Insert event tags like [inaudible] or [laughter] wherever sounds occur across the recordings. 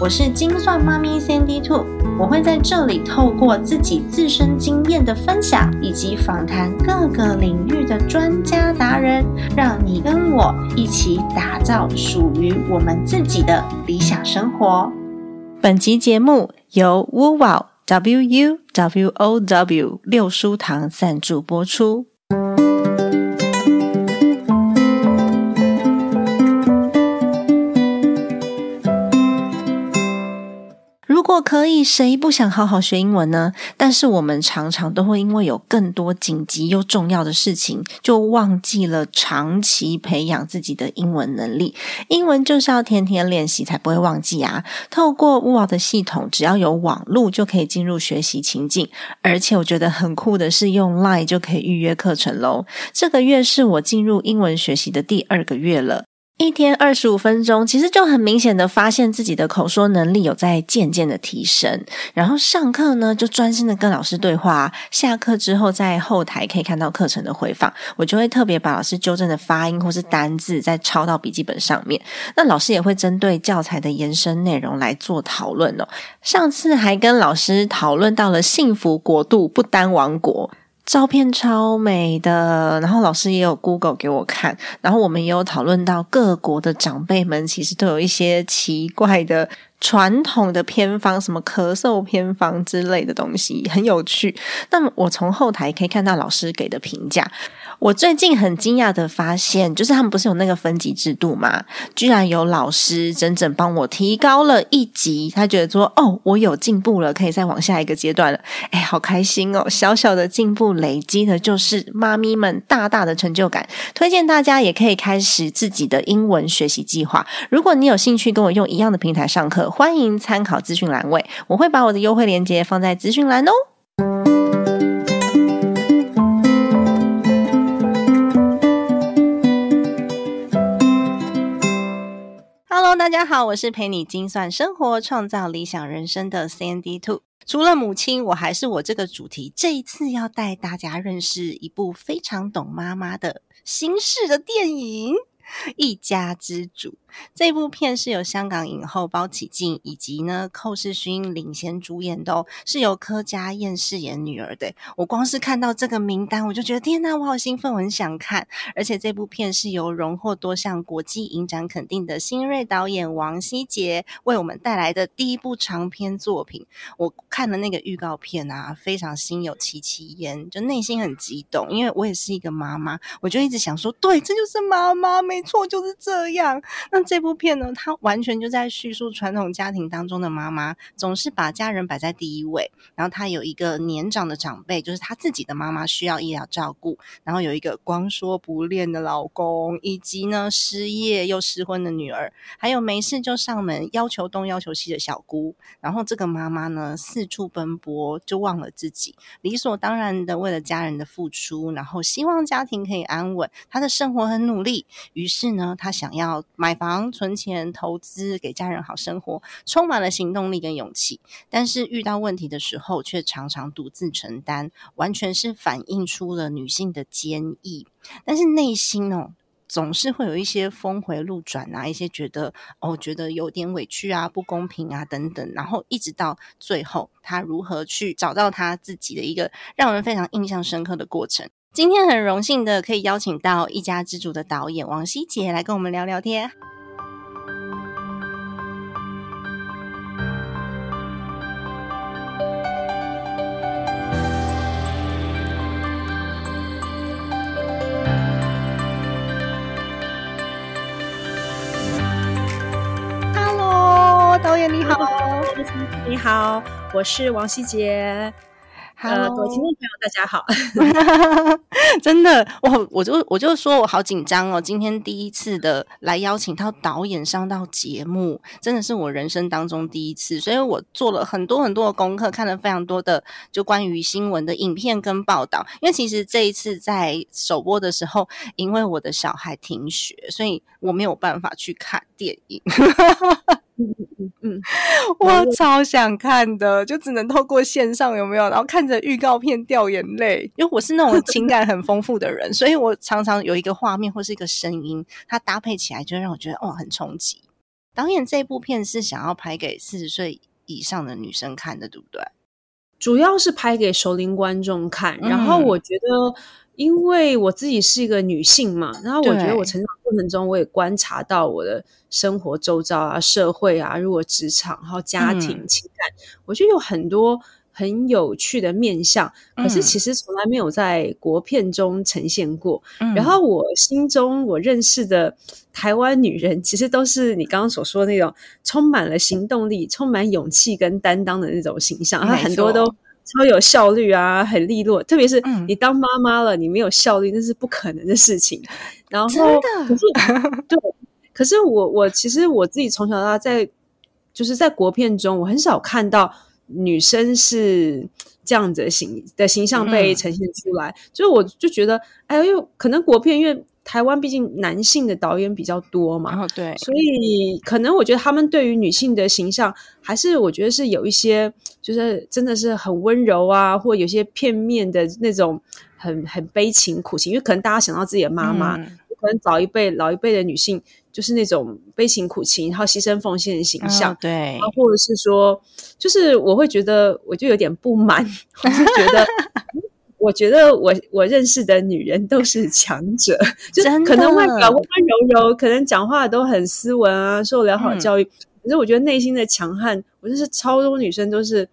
我是精算妈咪 Sandy Two，我会在这里透过自己自身经验的分享，以及访谈各个领域的专家达人，让你跟我一起打造属于我们自己的理想生活。本集节目由 Wow W U W O W 六书堂赞助播出。可以，谁不想好好学英文呢？但是我们常常都会因为有更多紧急又重要的事情，就忘记了长期培养自己的英文能力。英文就是要天天练习，才不会忘记啊！透过 w o 的系统，只要有网路就可以进入学习情境，而且我觉得很酷的是，用 Line 就可以预约课程喽。这个月是我进入英文学习的第二个月了。一天二十五分钟，其实就很明显的发现自己的口说能力有在渐渐的提升。然后上课呢，就专心的跟老师对话。下课之后，在后台可以看到课程的回放，我就会特别把老师纠正的发音或是单字再抄到笔记本上面。那老师也会针对教材的延伸内容来做讨论哦。上次还跟老师讨论到了幸福国度不丹王国。照片超美的，然后老师也有 Google 给我看，然后我们也有讨论到各国的长辈们其实都有一些奇怪的传统的偏方，什么咳嗽偏方之类的东西，很有趣。那么我从后台可以看到老师给的评价。我最近很惊讶的发现，就是他们不是有那个分级制度吗？居然有老师整整帮我提高了一级，他觉得说：“哦，我有进步了，可以再往下一个阶段了。”哎，好开心哦！小小的进步累积的就是妈咪们大大的成就感。推荐大家也可以开始自己的英文学习计划。如果你有兴趣跟我用一样的平台上课，欢迎参考资讯栏位，我会把我的优惠链接放在资讯栏哦。大家好，我是陪你精算生活、创造理想人生的 Sandy Two。除了母亲，我还是我这个主题。这一次要带大家认识一部非常懂妈妈的新式的电影。一家之主这部片是由香港影后包启静以及呢寇世勋领衔主演的，是由柯佳燕饰演女儿的。我光是看到这个名单，我就觉得天呐，我好兴奋，我很想看。而且这部片是由荣获多项国际影展肯定的新锐导演王希杰为我们带来的第一部长篇作品。我看了那个预告片啊，非常心有戚戚焉，就内心很激动，因为我也是一个妈妈，我就一直想说，对，这就是妈妈，没错，就是这样。这部片呢，它完全就在叙述传统家庭当中的妈妈总是把家人摆在第一位，然后她有一个年长的长辈，就是她自己的妈妈需要医疗照顾，然后有一个光说不练的老公，以及呢失业又失婚的女儿，还有没事就上门要求东要求西的小姑。然后这个妈妈呢四处奔波，就忘了自己，理所当然的为了家人的付出，然后希望家庭可以安稳，她的生活很努力，于是呢，她想要买房、存钱、投资，给家人好生活，充满了行动力跟勇气。但是遇到问题的时候，却常常独自承担，完全是反映出了女性的坚毅。但是内心哦，总是会有一些峰回路转啊，一些觉得哦，觉得有点委屈啊、不公平啊等等。然后一直到最后，她如何去找到她自己的一个让人非常印象深刻的过程。今天很荣幸的可以邀请到一家之主的导演王希杰来跟我们聊聊天。导演你好，你好，我是王希杰。呃，各位听众朋友，大家好。[laughs] 真的，我我就我就说我好紧张哦，今天第一次的来邀请到导演上到节目，真的是我人生当中第一次，所以我做了很多很多的功课，看了非常多的就关于新闻的影片跟报道。因为其实这一次在首播的时候，因为我的小孩停学，所以我没有办法去看电影。[laughs] 嗯嗯嗯，[laughs] 我超想看的，就只能透过线上有没有？然后看着预告片掉眼泪，[laughs] 因为我是那种情感很丰富的人，[laughs] 所以我常常有一个画面或是一个声音，它搭配起来就让我觉得哦很冲击。导演这部片是想要拍给四十岁以上的女生看的，对不对？主要是拍给熟龄观众看，然后我觉得。因为我自己是一个女性嘛，然后我觉得我成长过程中，我也观察到我的生活周遭啊、社会啊，如果职场、然后家庭、情感，我觉得有很多很有趣的面相，可是其实从来没有在国片中呈现过。然后我心中我认识的台湾女人，其实都是你刚刚所说的那种充满了行动力、充满勇气跟担当的那种形象，然后很多都。超有效率啊，很利落。特别是你当妈妈了，你没有效率那是不可能的事情。[laughs] 然后，可是对，可是我我其实我自己从小到大在就是在国片中，我很少看到女生是这样子的形的形象被呈现出来。所以我就觉得，哎呦，可能国片因为。台湾毕竟男性的导演比较多嘛，对，所以可能我觉得他们对于女性的形象，还是我觉得是有一些，就是真的是很温柔啊，或有些片面的那种很很悲情苦情，因为可能大家想到自己的妈妈，可能早一辈老一辈的女性就是那种悲情苦情，然后牺牲奉献的形象，对，或者是说，就是我会觉得我就有点不满，[laughs] 我就觉得。[laughs] 我觉得我我认识的女人都是强者，就可能外表温温柔柔，可能讲话都很斯文啊，受良好教育。可是我觉得内心的强悍，我认识超多女生都是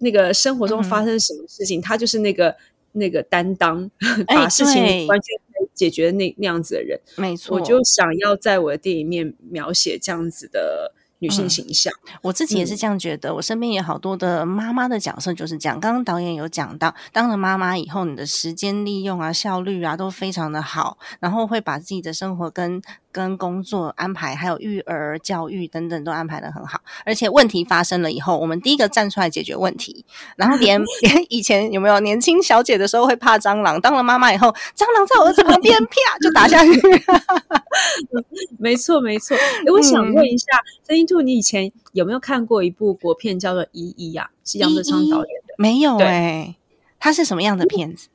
那个生活中发生什么事情，她就是那个那个担当，把事情完全解决的那那样子的人。没错，我就想要在我的电影面描写这样子的。女性形象，我自己也是这样觉得。我身边也好多的妈妈的角色就是这样。刚刚导演有讲到，当了妈妈以后，你的时间利用啊、效率啊都非常的好，然后会把自己的生活跟。跟工作安排，还有育儿教育等等，都安排的很好。而且问题发生了以后，我们第一个站出来解决问题。然后连 [laughs] 连以前有没有年轻小姐的时候会怕蟑螂，当了妈妈以后，蟑螂在我儿子旁边，啪就打下去。[laughs] 没错，没错。我想问一下，曾一兔，你以前有没有看过一部国片叫做《依依》啊？是杨德昌导演的？没有哎，它是什么样的片子？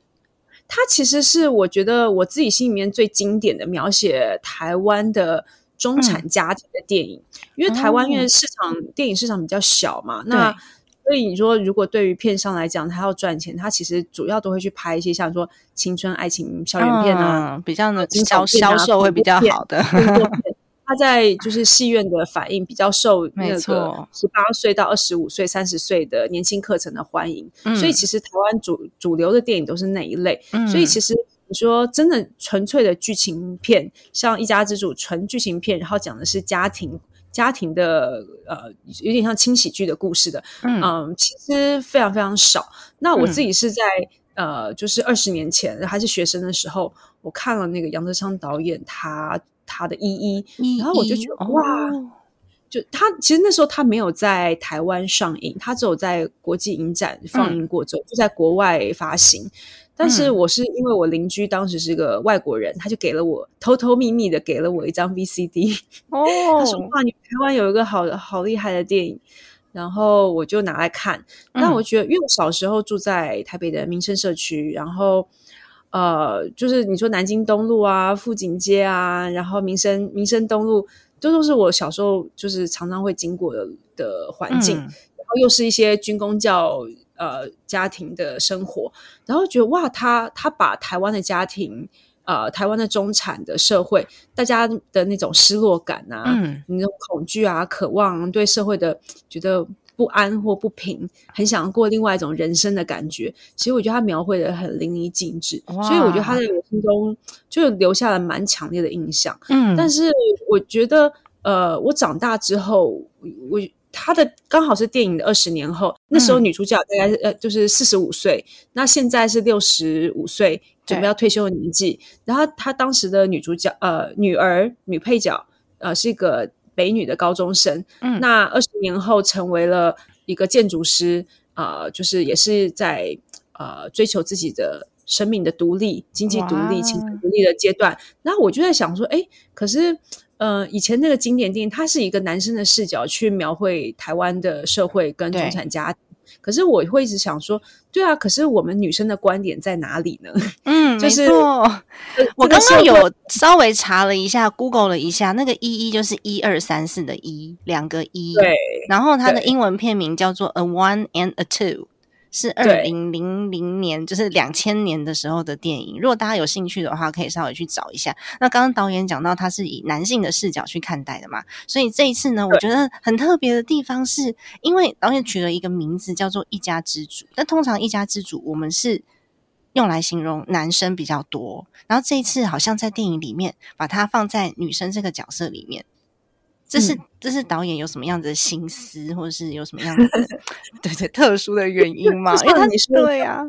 它其实是我觉得我自己心里面最经典的描写台湾的中产家庭的电影，因为台湾因为市场电影市场比较小嘛，那所以你说如果对于片商来讲，他要赚钱，他其实主要都会去拍一些像说青春爱情校园片啊，比较呢销销售会比较好的。他在就是戏院的反应比较受那个十八岁到二十五岁、三十岁的年轻课程的欢迎，所以其实台湾主主流的电影都是那一类。所以其实你说真的纯粹的剧情片，像《一家之主》纯剧情片，然后讲的是家庭家庭的呃，有点像轻喜剧的故事的，嗯，其实非常非常少。那我自己是在呃，就是二十年前还是学生的时候，我看了那个杨德昌导演他。他的一一，然后我就觉得哇，就他其实那时候他没有在台湾上映，他只有在国际影展放映过，之后就在国外发行。但是我是因为我邻居当时是个外国人，他就给了我偷偷秘密的给了我一张 VCD。[laughs] 哦，他说哇，你台湾有一个好好厉害的电影，然后我就拿来看。但我觉得，因为我小时候住在台北的民生社区，然后。呃，就是你说南京东路啊、富锦街啊，然后民生民生东路，这都是我小时候就是常常会经过的的环境，然后又是一些军工教呃家庭的生活，然后觉得哇，他他把台湾的家庭，呃，台湾的中产的社会，大家的那种失落感啊，嗯，那种恐惧啊、渴望对社会的觉得。不安或不平，很想过另外一种人生的感觉。其实我觉得他描绘的很淋漓尽致，所以我觉得他在我心中就留下了蛮强烈的印象。嗯，但是我觉得，呃，我长大之后，我他的刚好是电影的二十年后，那时候女主角大概呃就是四十五岁，那现在是六十五岁，准备要退休的年纪。然后他当时的女主角呃女儿女配角呃是一个北女的高中生，嗯，那二十年后成为了一个建筑师，啊，就是也是在呃追求自己的生命的独立、经济独立、情感独立的阶段。那我就在想说，哎，可是。呃，以前那个经典电影，它是一个男生的视角去描绘台湾的社会跟中产家庭。可是我会一直想说，对啊，可是我们女生的观点在哪里呢？[laughs] 嗯，就是 [laughs] 我刚刚有稍微查了一下，Google 了一下，那个一一就是一二三四的一，两个一。对，然后它的英文片名叫做 A One and a Two。是二零零零年，就是两千年的时候的电影。如果大家有兴趣的话，可以稍微去找一下。那刚刚导演讲到，他是以男性的视角去看待的嘛，所以这一次呢，我觉得很特别的地方是，因为导演取了一个名字叫做“一家之主”，但通常“一家之主”我们是用来形容男生比较多，然后这一次好像在电影里面把它放在女生这个角色里面。这是这是导演有什么样子的心思，或者是有什么样子的 [laughs] 对对特殊的原因吗？[laughs] 因为他你说对呀，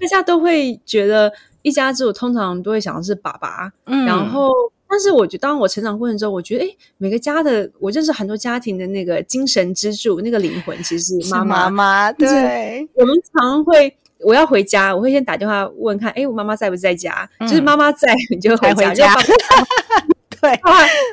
大家都会觉得一家之主通常都会想的是爸爸，嗯，然后但是我觉得当我成长过程中，我觉得哎，每个家的我认识很多家庭的那个精神支柱，那个灵魂其实是妈妈妈。对，我们常会我要回家，我会先打电话问看，哎，我妈妈在不在家？就是妈妈在，[laughs] 你就回家。对，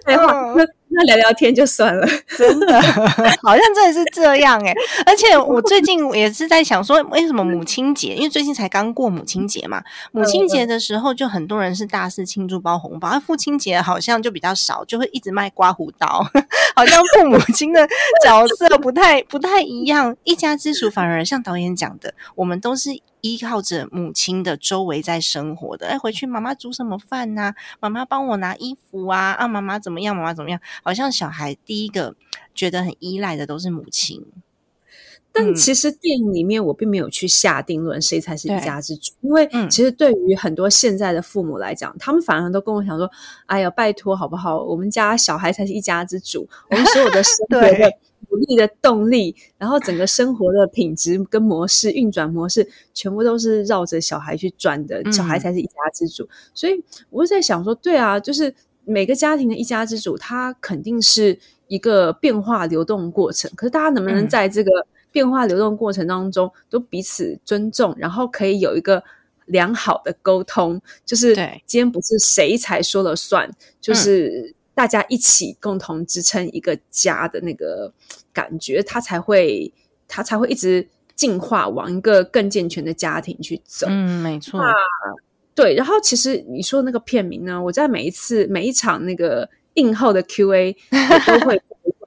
对话。那聊聊天就算了，真的，[laughs] 好像真的是这样哎！而且我 [laughs] 最近也是在想说，为什么母亲节？因为最近才刚过母亲节嘛，母亲节的时候就很多人是大肆庆祝包红包，而父亲节好像就比较少，就会一直卖刮胡刀，[laughs] 好像父母亲的角色不太不太一样。一家之主反而像导演讲的，我们都是。依靠着母亲的周围在生活的，哎，回去妈妈煮什么饭呐？妈妈帮我拿衣服啊？啊，妈妈怎么样？妈妈怎么样？好像小孩第一个觉得很依赖的都是母亲。但其实电影里面我并没有去下定论谁才是一家之主，因为其实对于很多现在的父母来讲，他们反而都跟我讲说：“哎呀，拜托好不好？我们家小孩才是一家之主，我们所有的生活的。” [laughs] 努力的动力，然后整个生活的品质跟模式运转模式，全部都是绕着小孩去转的，小孩才是一家之主。所以我在想说，对啊，就是每个家庭的一家之主，他肯定是一个变化流动过程。可是大家能不能在这个变化流动过程当中，都彼此尊重，然后可以有一个良好的沟通？就是今天不是谁才说了算，就是。大家一起共同支撑一个家的那个感觉，他才会他才会一直进化，往一个更健全的家庭去走。嗯，没错。对，然后其实你说那个片名呢，我在每一次 [laughs] 每一场那个映后的 Q&A 都会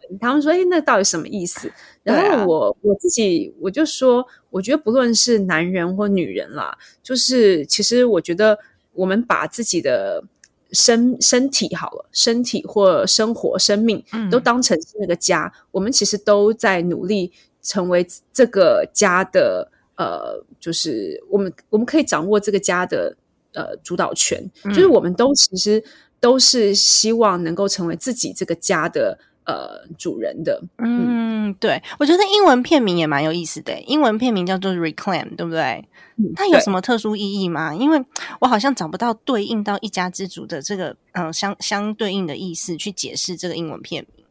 问他们说：“哎，那到底什么意思？”然后我我自己我就说，我觉得不论是男人或女人啦，就是其实我觉得我们把自己的。身身体好了，身体或生活、生命都当成是那个家。我们其实都在努力成为这个家的呃，就是我们我们可以掌握这个家的呃主导权。就是我们都其实都是希望能够成为自己这个家的呃主人的。嗯，对，我觉得英文片名也蛮有意思的，英文片名叫做 Reclaim，对不对？它有什么特殊意义吗？因为我好像找不到对应到一家之主的这个嗯相相对应的意思去解释这个英文片名。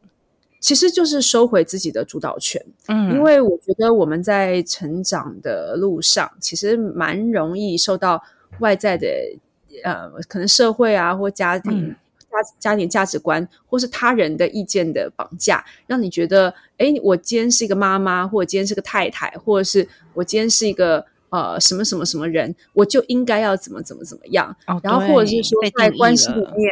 其实就是收回自己的主导权。嗯，因为我觉得我们在成长的路上，其实蛮容易受到外在的呃，可能社会啊或家庭家家庭价值观，或是他人的意见的绑架，让你觉得，哎，我今天是一个妈妈，或者今天是个太太，或者是我今天是一个。呃，什么什么什么人，我就应该要怎么怎么怎么样，然后或者是说在关系里面，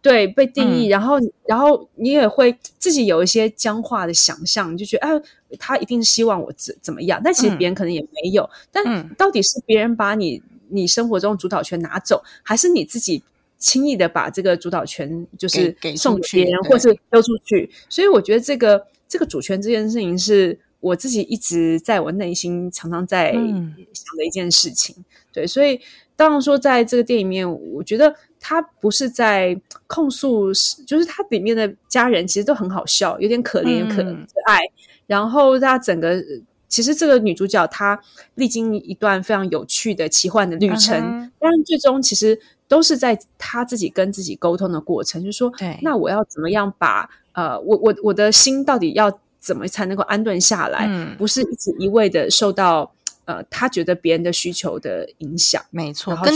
对被定义，然后然后你也会自己有一些僵化的想象，就觉得哎，他一定希望我怎怎么样，但其实别人可能也没有，但到底是别人把你你生活中主导权拿走，还是你自己轻易的把这个主导权就是送给别人，或是丢出去？所以我觉得这个这个主权这件事情是。我自己一直在我内心常常在想的一件事情，对，所以当然说在这个电影里面，我觉得他不是在控诉，就是他里面的家人其实都很好笑，有点可怜可可爱。然后他整个其实这个女主角她历经一段非常有趣的奇幻的旅程，但最终其实都是在他自己跟自己沟通的过程，就是说，那我要怎么样把呃，我我我的心到底要怎么才能够安顿下来，不是一直一味的受到。呃，他觉得别人的需求的影响，没错，跟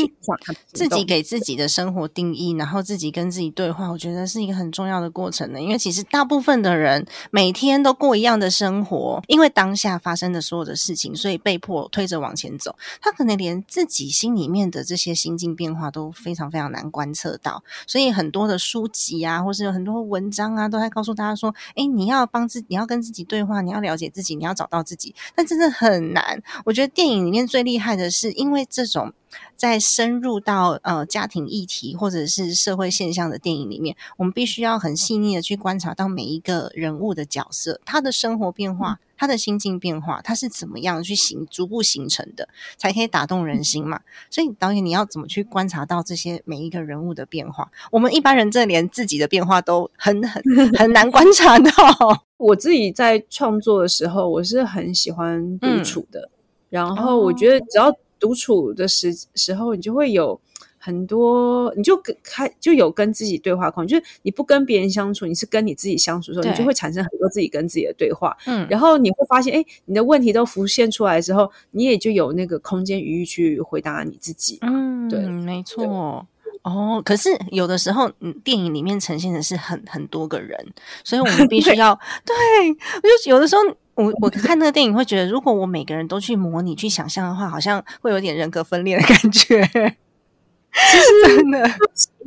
自己给自己的生活定义，然后自己跟自己对话，我觉得是一个很重要的过程呢。因为其实大部分的人每天都过一样的生活，因为当下发生的所有的事情，所以被迫推着往前走。他可能连自己心里面的这些心境变化都非常非常难观测到，所以很多的书籍啊，或是有很多文章啊，都在告诉大家说：“哎，你要帮自，你要跟自己对话，你要了解自己，你要找到自己。”但真的很难，我觉得。电影里面最厉害的是，因为这种在深入到呃家庭议题或者是社会现象的电影里面，我们必须要很细腻的去观察到每一个人物的角色，他的生活变化，他的心境变化，他是怎么样去形逐步形成的，才可以打动人心嘛。所以导演你要怎么去观察到这些每一个人物的变化？我们一般人这连自己的变化都很很 [laughs] 很难观察到。[laughs] 我自己在创作的时候，我是很喜欢独处的。然后我觉得，只要独处的时时候，你就会有很多，你就跟开就有跟自己对话空间。就是你不跟别人相处，你是跟你自己相处的时候，你就会产生很多自己跟自己的对话。嗯，然后你会发现，哎，你的问题都浮现出来之后，你也就有那个空间余裕去回答你自己。嗯，对，没错。哦，可是有的时候，嗯，电影里面呈现的是很很多个人，所以我们 [laughs] 必须要对，就有的时候。我我看那个电影会觉得，如果我每个人都去模拟、去想象的话，好像会有点人格分裂的感觉。其实真的，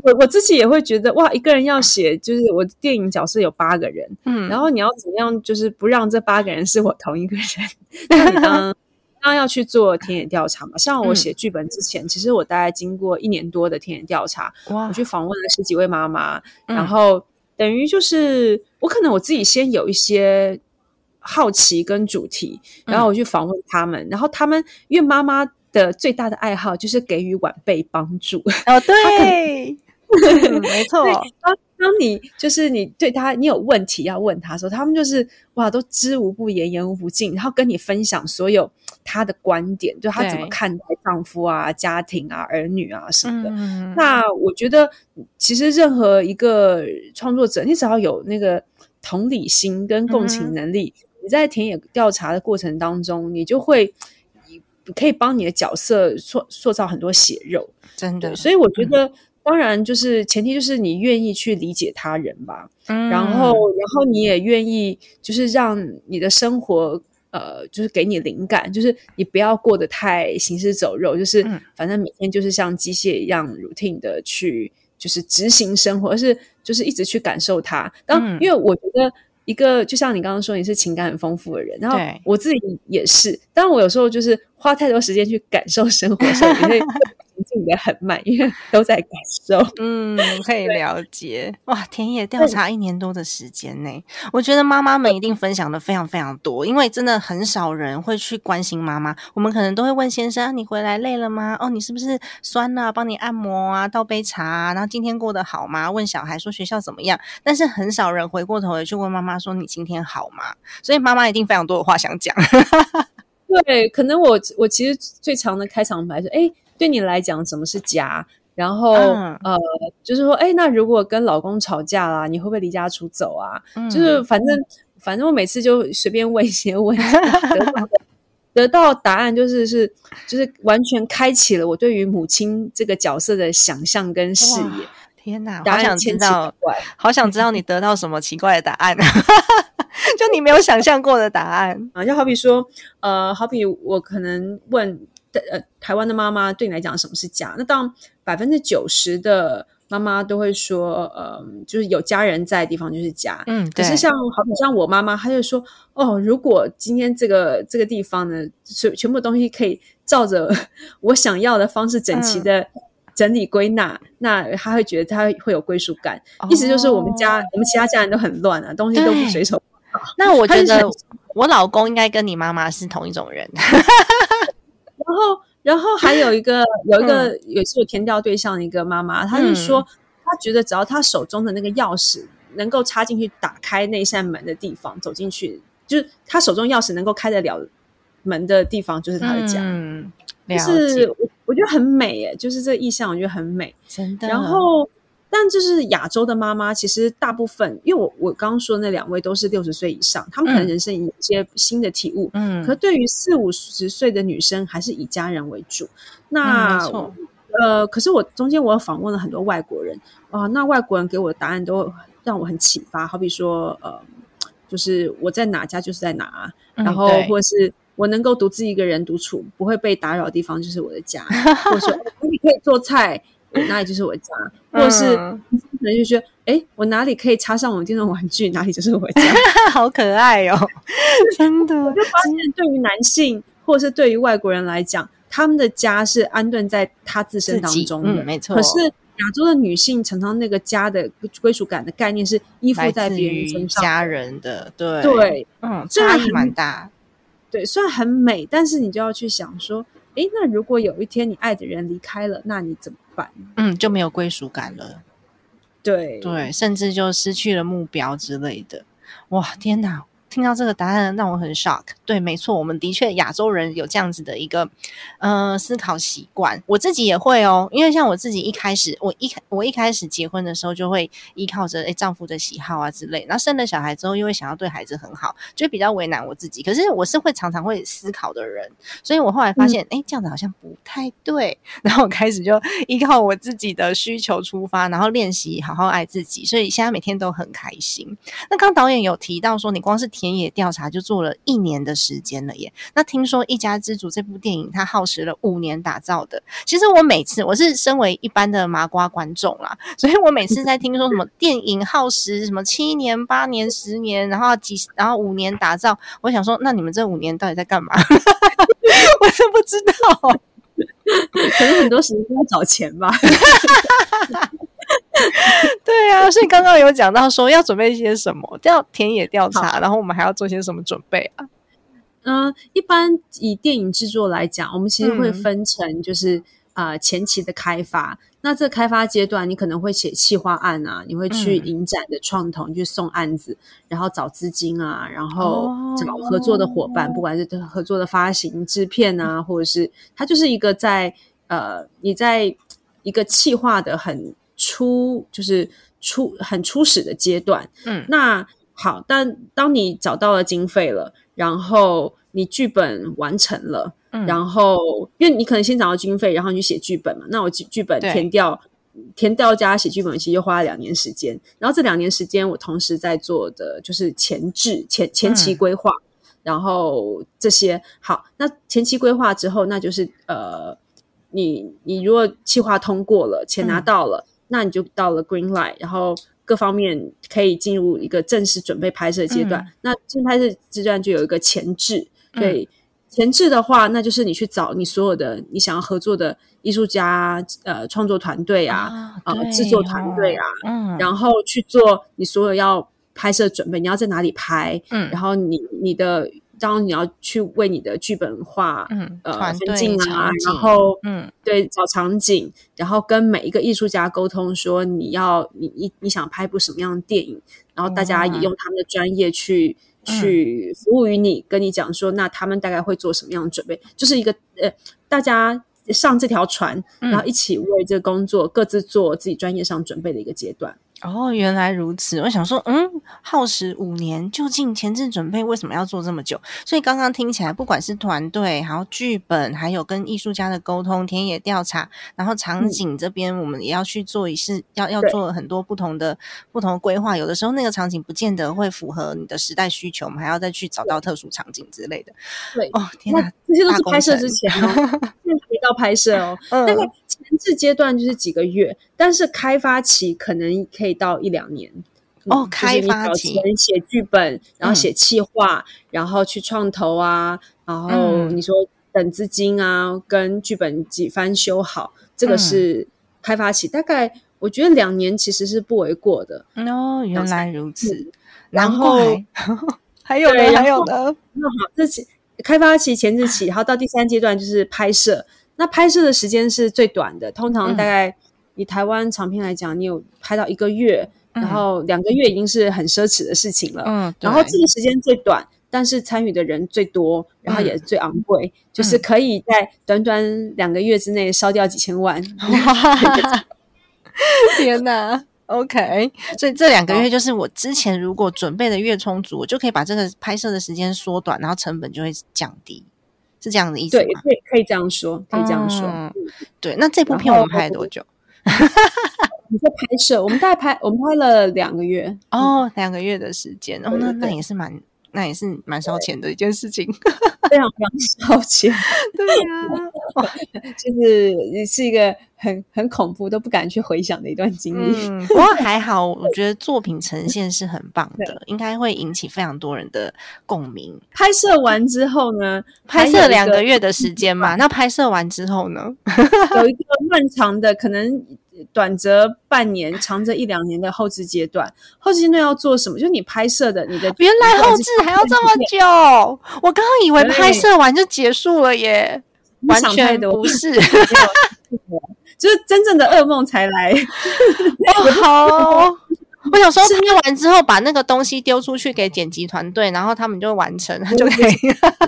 我我自己也会觉得，哇，一个人要写，就是我电影角色有八个人，嗯，然后你要怎么样，就是不让这八个人是我同一个人？[laughs] 那你要去做田野调查嘛？像我写剧本之前，其实我大概经过一年多的田野调查，我去访问了十几位妈妈，然后等于就是我可能我自己先有一些。好奇跟主题，然后我去访问他们，然后他们因为妈妈的最大的爱好就是给予晚辈帮助。哦，对，[laughs] 没错。[laughs] 当当你就是你对他，你有问题要问他的时候，他们就是哇，都知无不言，言无不尽，然后跟你分享所有他的观点，就他怎么看待丈夫啊、家庭啊、儿女啊什么的。那我觉得，其实任何一个创作者，你只要有那个同理心跟共情能力。你在田野调查的过程当中，你就会可以帮你的角色塑塑造很多血肉，真的。所以我觉得，当然就是前提就是你愿意去理解他人吧，嗯然后，然后你也愿意就是让你的生活，呃，就是给你灵感，就是你不要过得太行尸走肉，就是反正每天就是像机械一样 routine 的去就是执行生活，而是就是一直去感受它。当因为我觉得。一个就像你刚刚说，你是情感很丰富的人，然后我自己也是。但，我有时候就是花太多时间去感受生活，所以你会。进的很慢，因为都在感受。嗯，可以了解。哇，田野调查一年多的时间呢，我觉得妈妈们一定分享的非常非常多，因为真的很少人会去关心妈妈。我们可能都会问先生：“你回来累了吗？哦，你是不是酸了？帮你按摩啊，倒杯茶。然后今天过得好吗？”问小孩说学校怎么样，但是很少人回过头来去问妈妈说：“你今天好吗？”所以妈妈一定非常多的话想讲。[laughs] 对，可能我我其实最长的开场白是：哎。对你来讲，什么是家？然后呃，就是说，哎，那如果跟老公吵架啦，你会不会离家出走啊？就是反正反正我每次就随便问一些问题，[laughs] 得到得到答案就是是就是完全开启了我对于母亲这个角色的想象跟视野。天哪，好想知道，好想知道你得到什么奇怪的答案，[laughs] 就你没有想象过的答案啊！就好比说，呃，好比我可能问。呃，台湾的妈妈对你来讲什么是家？那当百分之九十的妈妈都会说，呃，就是有家人在的地方就是家。嗯，可是像好比像我妈妈，她就说，哦，如果今天这个这个地方呢，全全部东西可以照着 [laughs] 我想要的方式整齐的整理归纳，那她会觉得她会有归属感。意思就是我们家我们其他家人都很乱啊，东西都不随手。那我觉得我老公应该跟你妈妈是同一种人。[laughs] 然后，然后还有一个 [laughs] 有一个也是我填掉对象的一个妈妈，她就说她觉得只要她手中的那个钥匙能够插进去打开那扇门的地方，走进去就是她手中钥匙能够开得了门的地方，就是她的家。嗯，就是我我觉得很美诶，就是这意象我觉得很美，真的。然后。但就是亚洲的妈妈，其实大部分，因为我我刚刚说的那两位都是六十岁以上，他们可能人生有一些新的体悟。嗯，可对于四五十岁的女生，还是以家人为主。那呃，可是我中间我访问了很多外国人啊，那外国人给我的答案都让我很启发。好比说，呃，就是我在哪家就是在哪，然后或者是我能够独自一个人独处，不会被打扰的地方就是我的家，或者说你可以做菜。哪里就是我家，或者是可能就觉得，哎，我哪里可以插上我电动玩具，哪里就是我家，[laughs] 好可爱哦！[laughs] 真的，我就发现，对于男性或者是对于外国人来讲，他们的家是安顿在他自身当中的，没错。可是亚洲的女性常常那个家的归属感的概念是依附在别人身上，家人的，对对，嗯，差异蛮大。对，虽然很美，但是你就要去想说。哎，那如果有一天你爱的人离开了，那你怎么办？嗯，就没有归属感了。对对，甚至就失去了目标之类的。哇，天哪！听到这个答案让我很 shock。对，没错，我们的确亚洲人有这样子的一个呃思考习惯。我自己也会哦，因为像我自己一开始，我一开我一开始结婚的时候就会依靠着诶丈夫的喜好啊之类。然后生了小孩之后，又会想要对孩子很好，就比较为难我自己。可是我是会常常会思考的人，所以我后来发现，哎，这样子好像不太对。[laughs] 然后我开始就依靠我自己的需求出发，然后练习好好爱自己。所以现在每天都很开心。那刚导演有提到说，你光是田野调查就做了一年的时间了耶。那听说《一家之主》这部电影，它耗时了五年打造的。其实我每次我是身为一般的麻瓜观众啦，所以我每次在听说什么 [laughs] 电影耗时什么七年、八年、十年，然后几然后五年打造，我想说，那你们这五年到底在干嘛？[laughs] 我都不知道。[laughs] 可能很多时候在找钱吧。[laughs] 对啊，所以刚刚有讲到说要准备一些什么，要田野调查，然后我们还要做些什么准备啊？嗯，一般以电影制作来讲，我们其实会分成就是啊前期的开发。那这开发阶段，你可能会写企划案啊，你会去影展的创投去送案子，然后找资金啊，然后找合作的伙伴，不管是合作的发行、制片啊，或者是它就是一个在呃你在一个企划的很。初就是初很初始的阶段，嗯，那好，但当你找到了经费了，然后你剧本完成了，嗯，然后因为你可能先找到经费，然后你去写剧本嘛，那我剧剧本填掉，填掉加写剧本，其实就花了两年时间，然后这两年时间我同时在做的就是前置前前期规划，然后这些。好，那前期规划之后，那就是呃，你你如果计划通过了，钱拿到了。那你就到了 green light，然后各方面可以进入一个正式准备拍摄阶段。那正拍摄阶段就有一个前置，对前置的话，那就是你去找你所有的你想要合作的艺术家、呃创作团队啊、呃制作团队啊，嗯，然后去做你所有要拍摄准备，你要在哪里拍，嗯，然后你你的。当你要去为你的剧本画，嗯，呃，分镜啊，然后，嗯，对，找场景，然后跟每一个艺术家沟通，说你要你你你想拍部什么样的电影，然后大家也用他们的专业去去服务于你，跟你讲说，那他们大概会做什么样的准备，就是一个呃，大家上这条船，然后一起为这个工作各自做自己专业上准备的一个阶段。哦，原来如此。我想说，嗯，耗时五年，究竟前置准备为什么要做这么久？所以刚刚听起来，不管是团队，还有剧本，还有跟艺术家的沟通、田野调查，然后场景这边，我们也要去做一次，要要做很多不同的不同的规划。有的时候那个场景不见得会符合你的时代需求，我们还要再去找到特殊场景之类的。对，哦，天哪，这些都是拍摄之前哦，[laughs] 没到拍摄哦，大概前置阶段就是几个月，但是开发期可能可以到一两年哦。开发期写剧本，然后写企划，然后去创投啊，然后你说等资金啊，跟剧本几番修好，这个是开发期。大概我觉得两年其实是不为过的哦。原来如此，[laughs] 然后 [laughs] 还有呢，还有呢。那好，这期开发期前置期，然后到第三阶段就是拍摄。那拍摄的时间是最短的，通常大概以台湾长片来讲，你有拍到一个月，然后两个月已经是很奢侈的事情了。嗯，然后这个时间最短。但是参与的人最多，然后也最昂贵，就是可以在短短两个月之内烧掉几千万。[laughs] [laughs] 天哪！OK，所以这两个月就是我之前如果准备的越充足，我就可以把这个拍摄的时间缩短，然后成本就会降低，是这样的意思吗？对，可以可以这样说，可以这样说。嗯对，那这部片我们拍了多久？[laughs] 你在拍摄，我们大概拍我们拍了两个月哦，两个月的时间哦，那那也是蛮。那也是蛮烧钱的一件事情，[laughs] 非常非常烧钱。[laughs] 对呀，[laughs] 就是是一个很很恐怖，都不敢去回想的一段经历。不过还好，我觉得作品呈现是很棒的，应该会引起非常多人的共鸣。拍摄完之后呢？拍摄两个月的时间嘛，那拍摄完之后呢？有一个漫长的可能。短则半年，长则一两年的后置阶段。后置阶段要做什么？就是你拍摄的，你的原来后置还要这么久。我刚刚以为拍摄完就结束了耶，完全不是，就是真正的噩梦才来。[laughs] 好，[laughs] 我想说拍完之后把那个东西丢出去给剪辑团队，然后他们就完成就可以。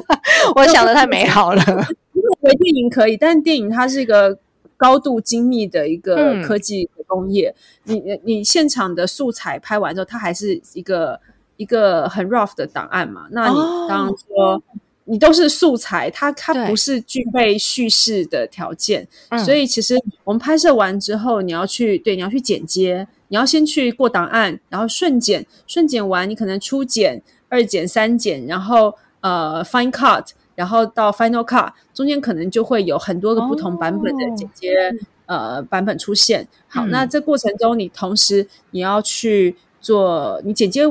[laughs] 我想的太美好了。为电影可以，但是电影它是一个。高度精密的一个科技工业，你你现场的素材拍完之后，它还是一个一个很 rough 的档案嘛？那你当然说你都是素材，它它不是具备叙事的条件，所以其实我们拍摄完之后，你要去对你要去剪接，你要先去过档案，然后顺剪，顺剪完你可能初剪、二剪、三剪，然后呃 fine cut。然后到 Final Cut 中间可能就会有很多个不同版本的剪接呃版本出现。好，那这过程中你同时你要去做你剪接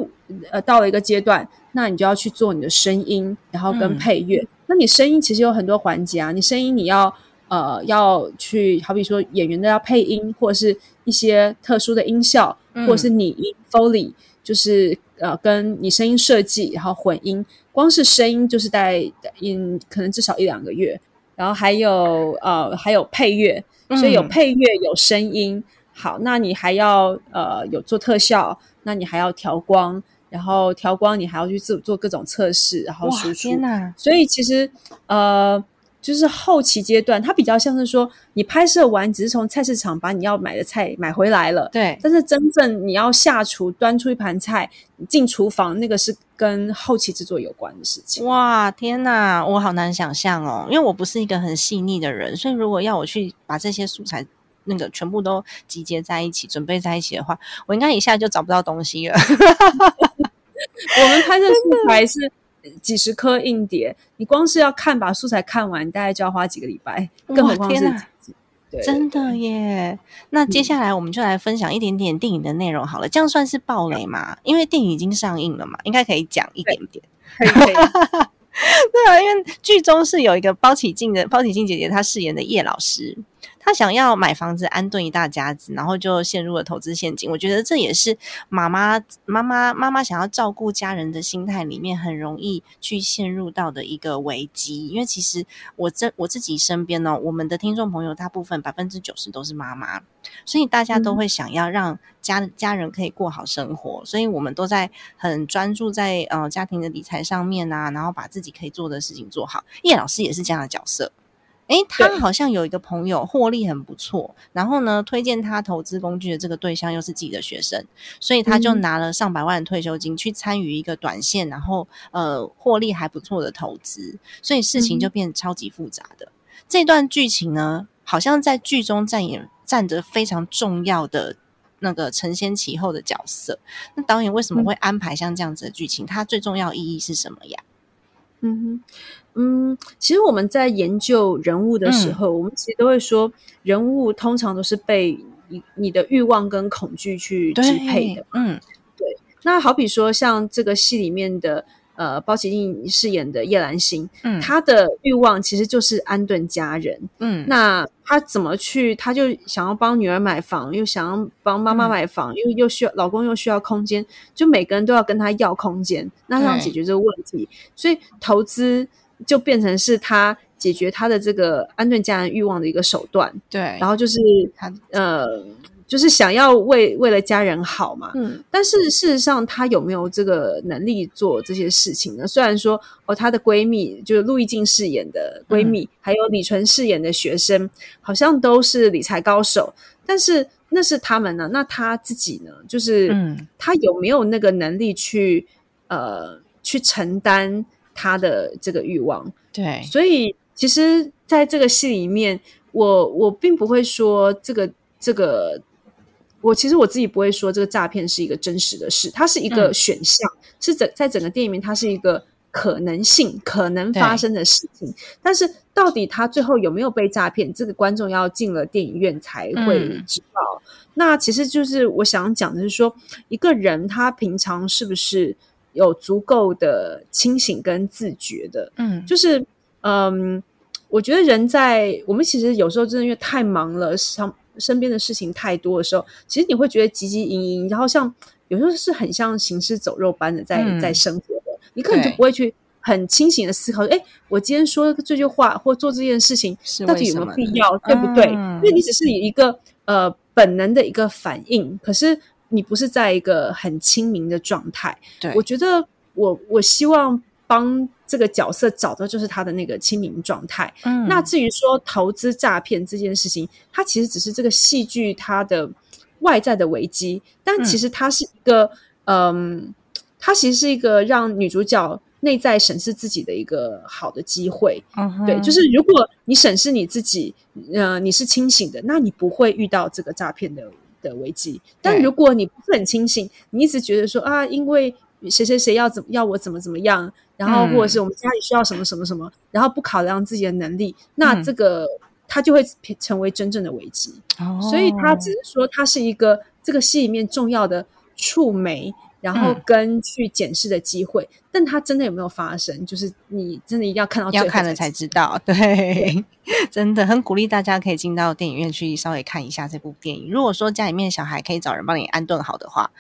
呃到了一个阶段，那你就要去做你的声音，然后跟配乐。那你声音其实有很多环节啊，你声音你要呃要去好比说演员的要配音，或者是一些特殊的音效，或者是拟音 Foley，就是呃跟你声音设计，然后混音。光是声音就是大概嗯，可能至少一两个月，然后还有呃，还有配乐，所以有配乐有声音。好，那你还要呃有做特效，那你还要调光，然后调光你还要去做做各种测试，然后输出。所以其实呃。就是后期阶段，它比较像是说，你拍摄完只是从菜市场把你要买的菜买回来了，对。但是真正你要下厨端出一盘菜进厨房，那个是跟后期制作有关的事情。哇，天哪，我好难想象哦，因为我不是一个很细腻的人，所以如果要我去把这些素材那个全部都集结在一起，准备在一起的话，我应该一下就找不到东西了。[laughs] 我们拍摄素材是。几十颗硬碟，你光是要看把素材看完，大概就要花几个礼拜，更何况是真的耶。那接下来我们就来分享一点点电影的内容好了，这样算是暴雷吗？因为电影已经上映了嘛，应该可以讲一点点。[laughs] 对啊，因为剧中是有一个包起静的包起静姐姐，她饰演的叶老师。他想要买房子安顿一大家子，然后就陷入了投资陷阱。我觉得这也是妈妈妈妈妈妈想要照顾家人的心态里面很容易去陷入到的一个危机。因为其实我这我自己身边呢，我们的听众朋友大部分百分之九十都是妈妈，所以大家都会想要让家家人可以过好生活，所以我们都在很专注在呃家庭的理财上面啊，然后把自己可以做的事情做好。叶老师也是这样的角色。诶，他好像有一个朋友获利很不错，然后呢，推荐他投资工具的这个对象又是自己的学生，所以他就拿了上百万退休金去参与一个短线，然后呃获利还不错的投资，所以事情就变超级复杂的。这段剧情呢，好像在剧中扮演占着非常重要的那个承先启后的角色。那导演为什么会安排像这样子的剧情？它最重要意义是什么呀？嗯哼。嗯，其实我们在研究人物的时候，我们其实都会说，人物通常都是被你你的欲望跟恐惧去支配的。嗯，对。那好比说，像这个戏里面的呃，包起静饰演的叶兰心，嗯，她的欲望其实就是安顿家人。嗯，那她怎么去？她就想要帮女儿买房，又想要帮妈妈买房，又又需要老公又需要空间，就每个人都要跟她要空间，那这样解决这个问题。所以投资。就变成是他解决他的这个安顿家人欲望的一个手段。对，然后就是他呃。就是想要为为了家人好嘛，嗯，但是事实上她有没有这个能力做这些事情呢？虽然说哦，她的闺蜜就是陆毅静饰演的闺蜜，还有李纯饰演的学生，好像都是理财高手，但是那是他们呢，那他自己呢？就是嗯，她有没有那个能力去呃去承担她的这个欲望？对，所以其实在这个戏里面，我我并不会说这个这个。我其实我自己不会说这个诈骗是一个真实的事，它是一个选项，是整在整个电影里面，它是一个可能性可能发生的事情。但是到底他最后有没有被诈骗，这个观众要进了电影院才会知道。那其实就是我想讲的是说，一个人他平常是不是有足够的清醒跟自觉的？嗯，就是嗯，我觉得人在我们其实有时候真的因为太忙了，像。身边的事情太多的时候，其实你会觉得汲汲营营，然后像有时候是很像行尸走肉般的在在生活的，你可能就不会去很清醒的思考，哎，我今天说这句话或做这件事情到底有没有必要，对不对？因为你只是以一个呃本能的一个反应，可是你不是在一个很清明的状态。对我觉得，我我希望帮。这个角色找到就是他的那个清明状态。嗯，那至于说投资诈骗这件事情，它其实只是这个戏剧它的外在的危机，但其实它是一个，嗯，它其实是一个让女主角内在审视自己的一个好的机会。嗯，对，就是如果你审视你自己，呃，你是清醒的，那你不会遇到这个诈骗的的危机。但如果你不是很清醒，你一直觉得说啊，因为谁谁谁要怎么要我怎么怎么样。然后，或者是我们家里需要什么什么什么，然后不考量自己的能力，那这个他就会成为真正的危机。所以，他只是说，他是一个这个戏里面重要的触媒，然后跟去检视的机会。但它真的有没有发生？就是你真的一定要看到，要看了才知道。对，真的很鼓励大家可以进到电影院去稍微看一下这部电影。如果说家里面小孩可以找人帮你安顿好的话。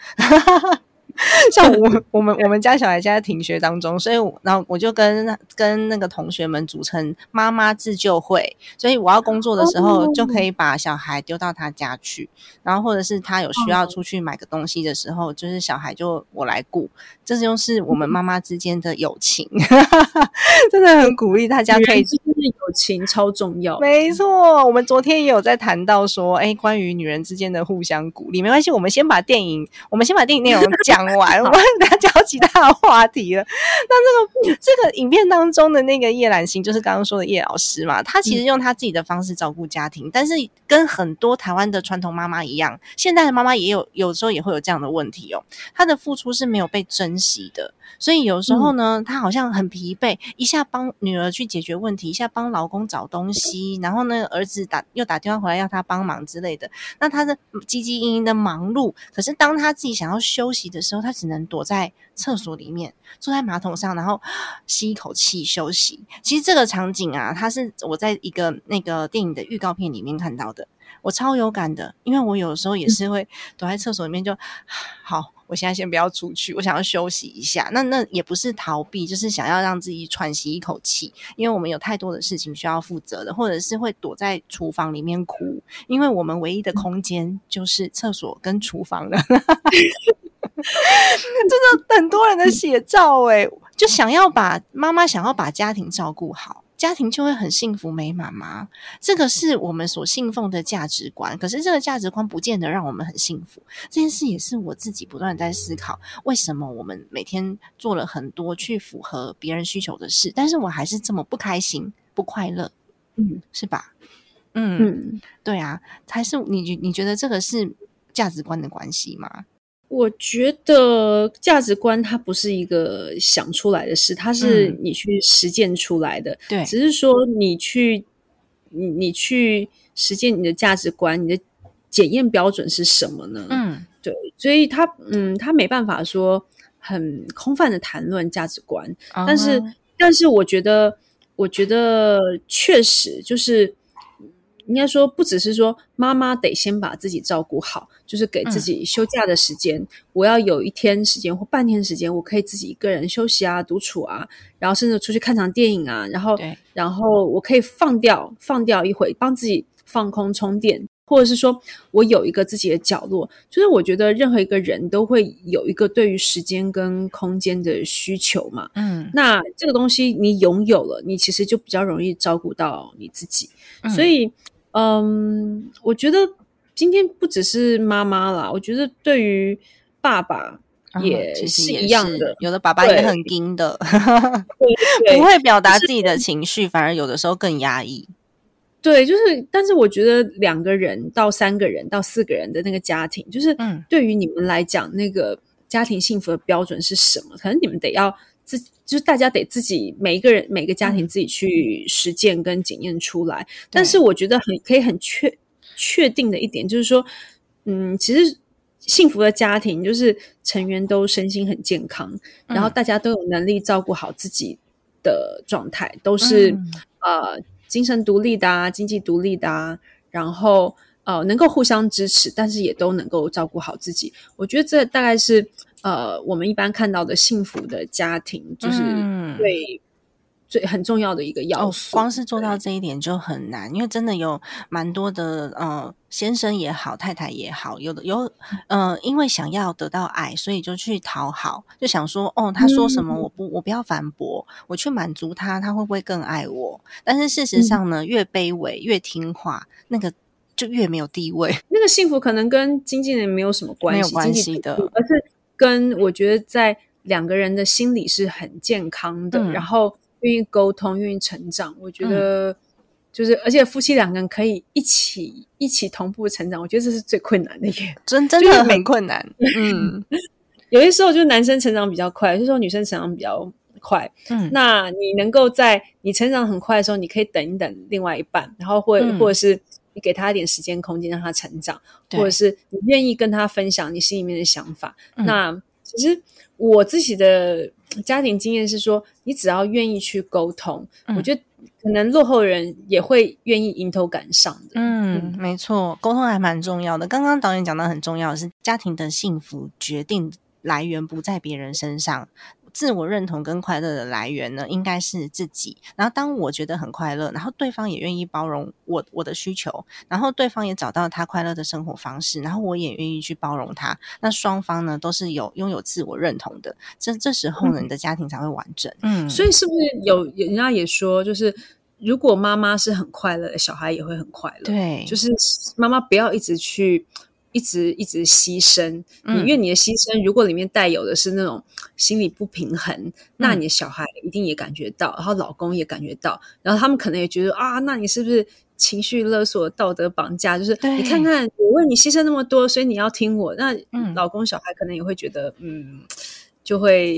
[laughs] 像我我们我们家小孩现在停学当中，所以然后我就跟跟那个同学们组成妈妈自救会，所以我要工作的时候就可以把小孩丢到他家去，然后或者是他有需要出去买个东西的时候，就是小孩就我来顾，这就是我们妈妈之间的友情，[laughs] 真的很鼓励大家可以，真的友情超重要，没错。我们昨天也有在谈到说，哎，关于女人之间的互相鼓励，没关系，我们先把电影，我们先把电影内容 [laughs] 讲。完，我们大家讲其他的话题了。那这个这个影片当中的那个叶兰心，就是刚刚说的叶老师嘛，她其实用她自己的方式照顾家庭，但是跟很多台湾的传统妈妈一样，现在的妈妈也有有时候也会有这样的问题哦。她的付出是没有被珍惜的，所以有时候呢，她好像很疲惫，一下帮女儿去解决问题，一下帮老公找东西，然后呢，儿子打又打电话回来要他帮忙之类的。那他的汲汲营营的忙碌，可是当他自己想要休息的时候，他只能躲在厕所里面，坐在马桶上，然后吸一口气休息。其实这个场景啊，它是我在一个那个电影的预告片里面看到的，我超有感的，因为我有时候也是会躲在厕所里面，就 [sighs] 好，我现在先不要出去，我想要休息一下。那那也不是逃避，就是想要让自己喘息一口气，因为我们有太多的事情需要负责的，或者是会躲在厨房里面哭，因为我们唯一的空间就是厕所跟厨房了。[laughs] [laughs] 真的很多人的写照哎，就想要把妈妈想要把家庭照顾好，家庭就会很幸福美满吗？这个是我们所信奉的价值观，可是这个价值观不见得让我们很幸福。这件事也是我自己不断在思考，为什么我们每天做了很多去符合别人需求的事，但是我还是这么不开心、不快乐，嗯，是吧？嗯，对啊，还是你你觉得这个是价值观的关系吗？我觉得价值观它不是一个想出来的事，它是你去实践出来的。对，只是说你去你你去实践你的价值观，你的检验标准是什么呢？嗯，对，所以他嗯，他没办法说很空泛的谈论价值观，但是但是我觉得，我觉得确实就是应该说不只是说妈妈得先把自己照顾好，就是给自己休假的时间，我要有一天时间或半天时间，我可以自己一个人休息啊、独处啊，然后甚至出去看场电影啊，然后然后我可以放掉放掉一会，帮自己放空充电。或者是说我有一个自己的角落，就是我觉得任何一个人都会有一个对于时间跟空间的需求嘛。嗯，那这个东西你拥有了，你其实就比较容易照顾到你自己。所以，嗯，我觉得今天不只是妈妈啦，我觉得对于爸爸也是一样的。有的爸爸也很硬的，[laughs] 不会表达自己的情绪，反而有的时候更压抑。对，就是，但是我觉得两个人到三个人到四个人的那个家庭，就是对于你们来讲，那个家庭幸福的标准是什么？可能你们得要自，就是大家得自己每一个人每个家庭自己去实践跟检验出来。但是我觉得很可以很确确定的一点就是说，嗯，其实幸福的家庭就是成员都身心很健康，然后大家都有能力照顾好自己的状态，都是呃。精神独立的啊，经济独立的啊，然后呃，能够互相支持，但是也都能够照顾好自己。我觉得这大概是呃，我们一般看到的幸福的家庭，就是对。最很重要的一个要素，光是做到这一点就很难，因为真的有蛮多的呃先生也好，太太也好，有的有呃，因为想要得到爱，所以就去讨好，就想说哦，他说什么我不我不要反驳，我去满足他，他会不会更爱我？但是事实上呢，越卑微越听话，那个就越没有地位。那个幸福可能跟经纪人没有什么关系，没有关系的，而是跟我觉得在两个人的心理是很健康的，然后。愿意沟通，愿意成长，我觉得就是，而且夫妻两个人可以一起一起同步成长，我觉得这是最困难的，[laughs] 也真真的很困难。嗯，[laughs] 有些时候就是男生成长比较快，有些时候女生成长比较快。嗯，那你能够在你成长很快的时候，你可以等一等另外一半，然后或或者是你给他一点时间空间让他成长，或者是你愿意跟他分享你心里面的想法。那其实我自己的。家庭经验是说，你只要愿意去沟通，我觉得可能落后人也会愿意迎头赶上的。嗯，没错，沟通还蛮重要的。刚刚导演讲的很重要的是，家庭的幸福决定来源不在别人身上。自我认同跟快乐的来源呢，应该是自己。然后当我觉得很快乐，然后对方也愿意包容我我的需求，然后对方也找到他快乐的生活方式，然后我也愿意去包容他。那双方呢都是有拥有自我认同的，这这时候呢，你的家庭才会完整。嗯，所以是不是有人家也说，就是如果妈妈是很快乐，小孩也会很快乐。对，就是妈妈不要一直去。一直一直牺牲，因为你的牺牲，如果里面带有的是那种心理不平衡，那你的小孩一定也感觉到，然后老公也感觉到，然后他们可能也觉得啊，那你是不是情绪勒索、道德绑架？就是你看看，我为你牺牲那么多，所以你要听我。那老公、小孩可能也会觉得，嗯。就会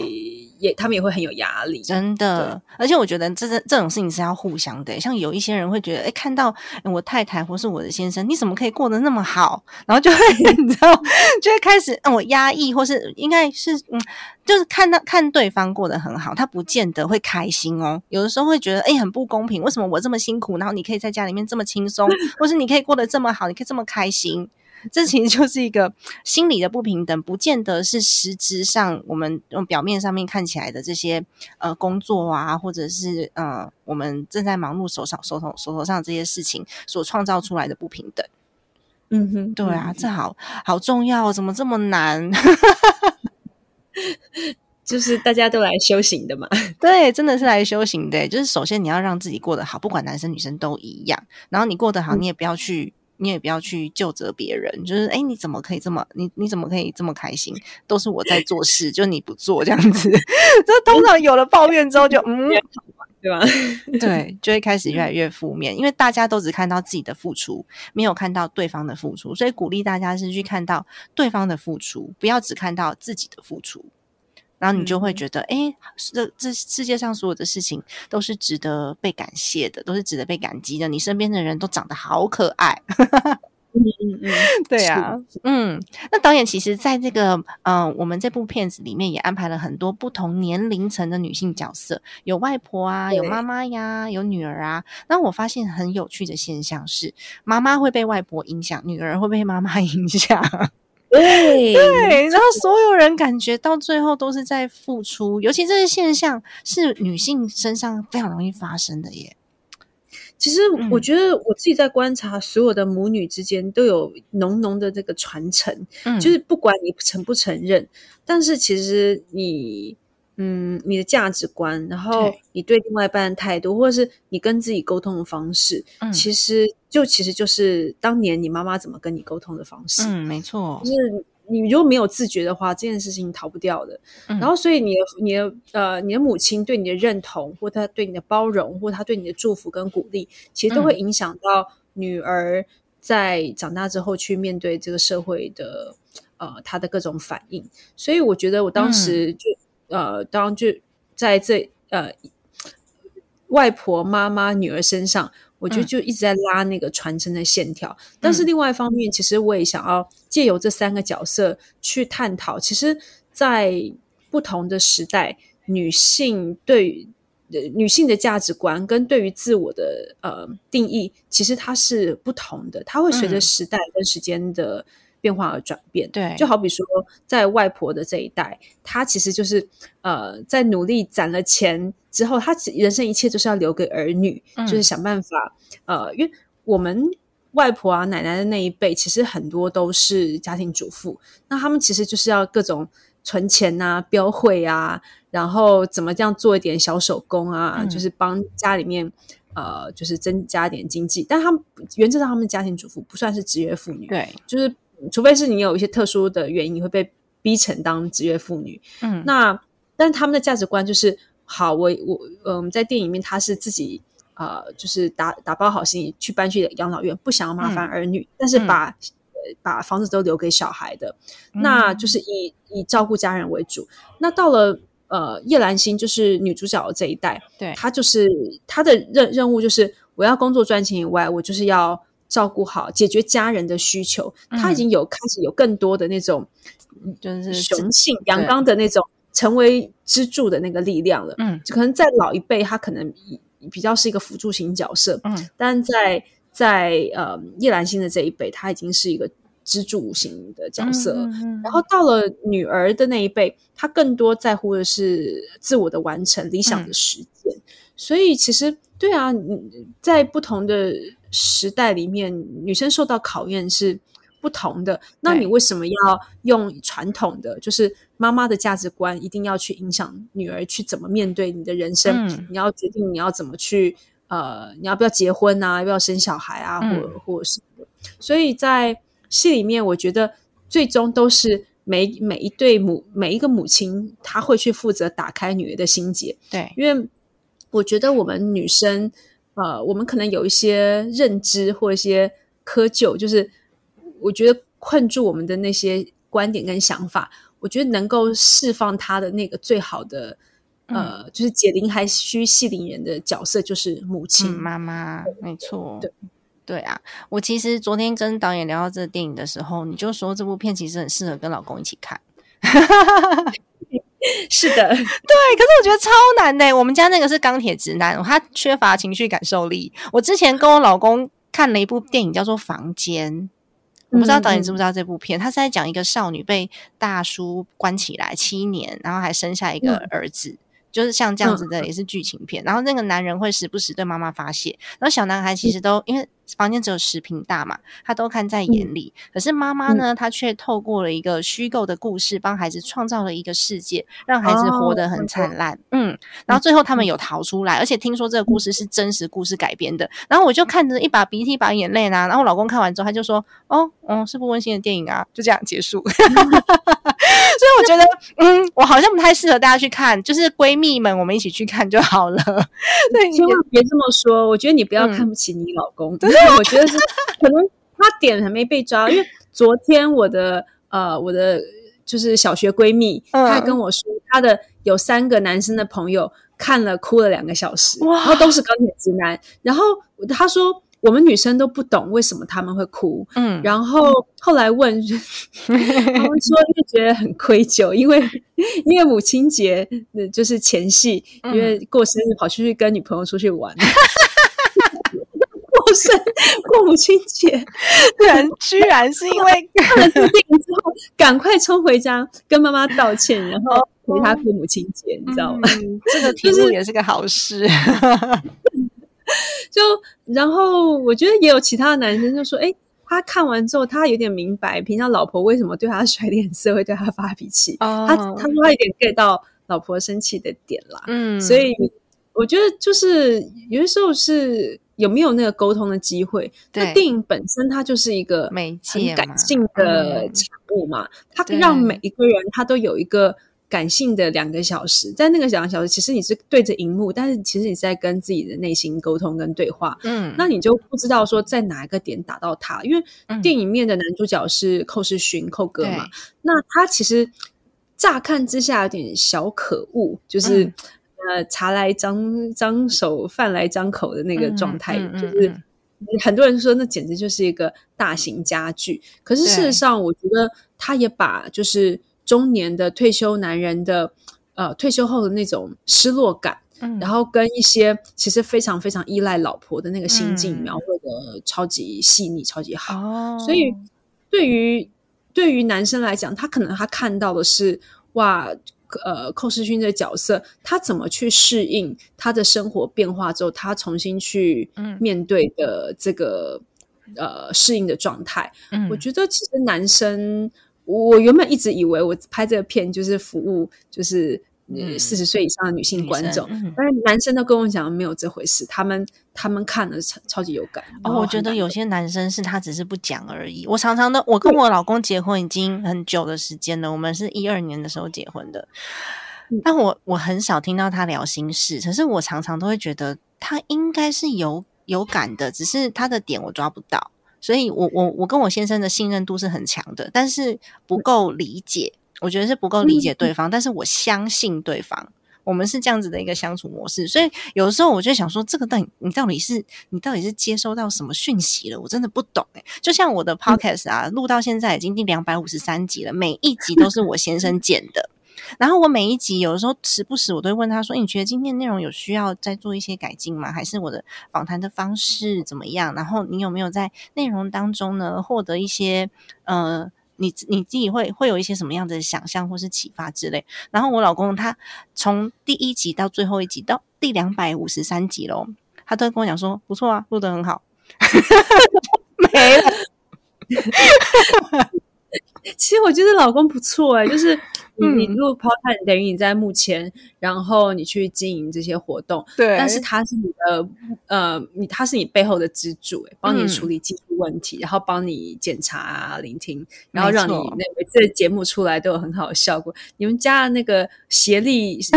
也，他们也会很有压力，真的。而且我觉得这这这种事情是要互相的。像有一些人会觉得，哎，看到我太太或是我的先生，你怎么可以过得那么好？然后就会 [laughs] 你知道，就会开始让我压抑，或是应该是嗯，就是看到看对方过得很好，他不见得会开心哦。有的时候会觉得，哎，很不公平，为什么我这么辛苦，然后你可以在家里面这么轻松，或是你可以过得这么好，你可以这么开心？这其实就是一个心理的不平等，不见得是实质上我们用表面上面看起来的这些呃工作啊，或者是呃我们正在忙碌手上手头手头上这些事情所创造出来的不平等。嗯哼，对啊，这好好重要，怎么这么难？[laughs] 就是大家都来修行的嘛。[laughs] 对，真的是来修行的。就是首先你要让自己过得好，不管男生女生都一样。然后你过得好，你也不要去。你也不要去就责别人，就是哎，你怎么可以这么你你怎么可以这么开心？都是我在做事，就你不做这样子。[laughs] 这通常有了抱怨之后，就嗯，对吧？[laughs] 对，就会开始越来越负面，因为大家都只看到自己的付出，没有看到对方的付出，所以鼓励大家是去看到对方的付出，不要只看到自己的付出。然后你就会觉得，哎，这这世界上所有的事情都是值得被感谢的，都是值得被感激的。你身边的人都长得好可爱，[laughs] 嗯嗯嗯，对啊，嗯，那导演其实在这个呃，我们这部片子里面也安排了很多不同年龄层的女性角色，有外婆啊，有妈妈呀，有女儿啊。那我发现很有趣的现象是，妈妈会被外婆影响，女儿会被妈妈影响。对对，然后所有人感觉到最后都是在付出，尤其这些现象是女性身上非常容易发生的耶。其实我觉得我自己在观察，所有的母女之间都有浓浓的这个传承，就是不管你承不承认，但是其实你，嗯，你的价值观，然后你对另外一半的态度，或者是你跟自己沟通的方式，其实就其实就是当年你妈妈怎么跟你沟通的方式。嗯，没错，就是。你如果没有自觉的话，这件事情逃不掉的。然后，所以你的、你的、呃，你的母亲对你的认同，或他对你的包容，或他对你的祝福跟鼓励，其实都会影响到女儿在长大之后去面对这个社会的呃，她的各种反应。所以，我觉得我当时就呃，当就在这呃，外婆、妈妈、女儿身上。我觉得就一直在拉那个传承的线条，但是另外一方面，其实我也想要借由这三个角色去探讨，其实，在不同的时代，女性对女性的价值观跟对于自我的呃定义，其实它是不同的，它会随着时代跟时间的。变化而转变，对，就好比说，在外婆的这一代，她其实就是呃，在努力攒了钱之后，她人生一切就是要留给儿女，就是想办法呃，因为我们外婆啊、奶奶的那一辈，其实很多都是家庭主妇，那他们其实就是要各种存钱啊、标会啊，然后怎么这样做一点小手工啊，就是帮家里面呃，就是增加点经济，但他们原则上他们家庭主妇不算是职业妇女，对，就是。除非是你有一些特殊的原因，你会被逼成当职业妇女。嗯，那但是他们的价值观就是，好，我我嗯，在电影里面他是自己呃，就是打打包好行李去搬去养老院，不想要麻烦儿女，但是把把房子都留给小孩的，那就是以以照顾家人为主。那到了呃叶兰心，就是女主角这一代，对，她就是她的任任务就是我要工作赚钱以外，我就是要。照顾好，解决家人的需求，他已经有开始有更多的那种，就是雄性阳刚的那种成为支柱的那个力量了。嗯，可能在老一辈，他可能比较是一个辅助型角色。嗯，但在在呃叶兰心的这一辈，他已经是一个支柱型的角色。嗯然后到了女儿的那一辈，他更多在乎的是自我的完成、理想的实践。所以其实对啊，在不同的。时代里面，女生受到考验是不同的。那你为什么要用传统的，就是妈妈的价值观，一定要去影响女儿去怎么面对你的人生？你要决定你要怎么去，呃，你要不要结婚啊？要不要生小孩啊？或或是，所以在戏里面，我觉得最终都是每每一对母每一个母亲，她会去负责打开女儿的心结。对，因为我觉得我们女生。呃，我们可能有一些认知或一些窠臼，就是我觉得困住我们的那些观点跟想法，我觉得能够释放他的那个最好的，呃，就是解铃还需系铃人的角色，就是母亲妈妈，没错，对对啊。我其实昨天跟导演聊到这个电影的时候，你就说这部片其实很适合跟老公一起看。[laughs] [laughs] 是的，对，可是我觉得超难的。我们家那个是钢铁直男，他缺乏情绪感受力。我之前跟我老公看了一部电影，叫做《房间》，我不知道导演知不知道这部片。他是在讲一个少女被大叔关起来七年，然后还生下一个儿子。就是像这样子的，也是剧情片。然后那个男人会时不时对妈妈发泄，然后小男孩其实都因为房间只有十平大嘛，他都看在眼里。可是妈妈呢，她却透过了一个虚构的故事，帮孩子创造了一个世界，让孩子活得很灿烂。嗯，然后最后他们有逃出来，而且听说这个故事是真实故事改编的。然后我就看着一把鼻涕一把眼泪呢。然后我老公看完之后，他就说：“哦，嗯，是部温馨的电影啊。”就这样结束。[laughs] 所以我觉得，嗯，我好像不太适合大家去看，就是闺蜜们，我们一起去看就好了。[laughs] 对，千万别这么说。我觉得你不要看不起你老公，对，我觉得是可能他点还没被抓。因为昨天我的呃，我的就是小学闺蜜，她跟我说，她的有三个男生的朋友看了哭了两个小时，然后都是钢铁直男。然后她说，我们女生都不懂为什么他们会哭，嗯，然后后来问，他们说就觉得很愧疚，因为因为母亲节就是前戏，因为过生日跑出去跟女朋友出去玩，过 [laughs] 生过母亲节，居然居然是因为看了这部电影之后，赶快冲回家跟妈妈道歉，然后陪她过母亲节，你知道吗？这个题目也是个好事。[laughs] 就然后，我觉得也有其他的男生就说：“哎，他看完之后，他有点明白平常老婆为什么对他甩脸色，会对他发脾气。他他说他有点 get 到老婆生气的点啦。嗯，所以我觉得就是有的时候是有没有那个沟通的机会。那电影本身它就是一个媒介感性的产物嘛，它让每一个人他都有一个。感性的两个小时，在那个两个小时，其实你是对着荧幕，但是其实你是在跟自己的内心沟通跟对话。嗯，那你就不知道说在哪一个点打到他，因为电影面的男主角是寇世勋，寇哥嘛。那他其实乍看之下有点小可恶，就是呃茶来张张手，饭来张口的那个状态，就是很多人说那简直就是一个大型家具。可是事实上，我觉得他也把就是。中年的退休男人的呃退休后的那种失落感，嗯，然后跟一些其实非常非常依赖老婆的那个心境描绘的超级细腻、超级好。哦，所以对于对于男生来讲，他可能他看到的是哇，呃，寇世勋这角色，他怎么去适应他的生活变化之后，他重新去面对的这个呃适应的状态。嗯，我觉得其实男生。我原本一直以为我拍这个片就是服务，就是四十岁以上的女性观众，但是男生都跟我讲没有这回事，他们他们看了超超级有感。哦，我觉得有些男生是他只是不讲而已。我常常的，我跟我老公结婚已经很久的时间了，我们是一二年的时候结婚的，但我我很少听到他聊心事，可是我常常都会觉得他应该是有有感的，只是他的点我抓不到。所以，我我我跟我先生的信任度是很强的，但是不够理解，我觉得是不够理解对方。但是我相信对方，我们是这样子的一个相处模式。所以，有的时候我就想说，这个到底你到底是你到底是接收到什么讯息了？我真的不懂哎。就像我的 podcast 啊，录到现在已经第两百五十三集了，每一集都是我先生剪的。然后我每一集有的时候时不时我都会问他说：“你觉得今天内容有需要再做一些改进吗？还是我的访谈的方式怎么样？然后你有没有在内容当中呢获得一些呃，你你自己会会有一些什么样的想象或是启发之类？”然后我老公他从第一集到最后一集到第两百五十三集喽，他都跟我讲说：“不错啊，录得很好。[laughs] ”没了。[laughs] [laughs] 其实我觉得老公不错哎，就是你你录 podcast 等于你在目前，然后你去经营这些活动，对，但是他是你的呃，你他是你背后的支柱哎，帮你处理技术问题，然后帮你检查、聆听，然后让你那每次节目出来都有很好的效果。你们家的那个协力 [laughs] 是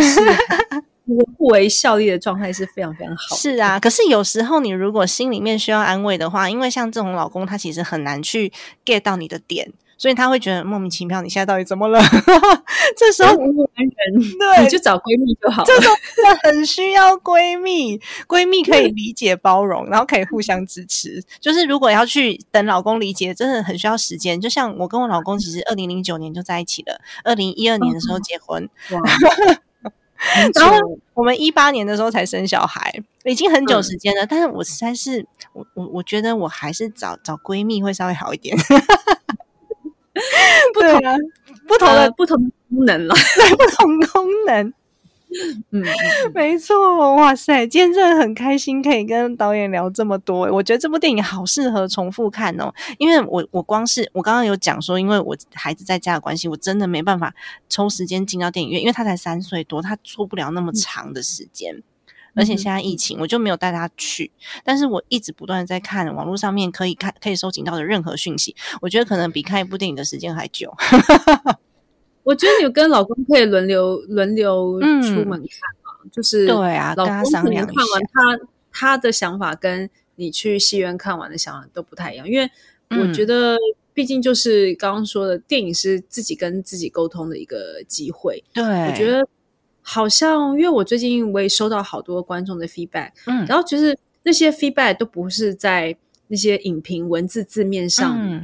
互为效力的状态是非常非常好。是啊，可是有时候你如果心里面需要安慰的话，因为像这种老公，他其实很难去 get 到你的点。所以他会觉得莫名其妙，你现在到底怎么了？[laughs] 这时候男人对，你就找闺蜜就好。这种很需要闺蜜，闺蜜可以理解包容，然后可以互相支持。[laughs] 就是如果要去等老公理解，真的很需要时间。就像我跟我老公，其实二零零九年就在一起了，二零一二年的时候结婚，[laughs] 然后我们一八年的时候才生小孩，已经很久时间了。但是我实在是，我我我觉得我还是找找闺蜜会稍微好一点。[laughs] 不同啊，不同的不同功能了，[laughs] 不同功能。嗯，[laughs] 没错。哇塞，今天真的很开心，可以跟导演聊这么多。我觉得这部电影好适合重复看哦，因为我我光是我刚刚有讲说，因为我孩子在家的关系，我真的没办法抽时间进到电影院，因为他才三岁多，他做不了那么长的时间。而且现在疫情，我就没有带他去。但是我一直不断的在看网络上面可以看、可以收集到的任何讯息。我觉得可能比看一部电影的时间还久。[laughs] 我觉得你跟老公可以轮流轮流出门看嘛，就是对啊，老公可能看完他他的想法跟你去戏院看完的想法都不太一样，因为我觉得毕竟就是刚刚说的电影是自己跟自己沟通的一个机会。对，我觉得。好像，因为我最近我也收到好多观众的 feedback，嗯，然后就是那些 feedback 都不是在那些影评文字字面上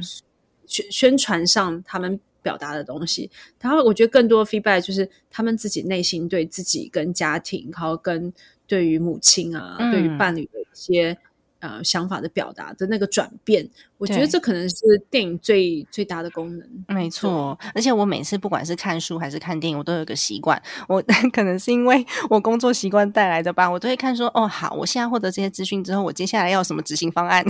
宣宣传上他们表达的东西。然后我觉得更多 feedback 就是他们自己内心对自己跟家庭，然后跟对于母亲啊，对于伴侣的一些。呃，想法的表达的那个转变，我觉得这可能是电影最最大的功能。没错，而且我每次不管是看书还是看电影，我都有个习惯。我 [laughs] 可能是因为我工作习惯带来的吧，我都会看说，哦，好，我现在获得这些资讯之后，我接下来要什么执行方案。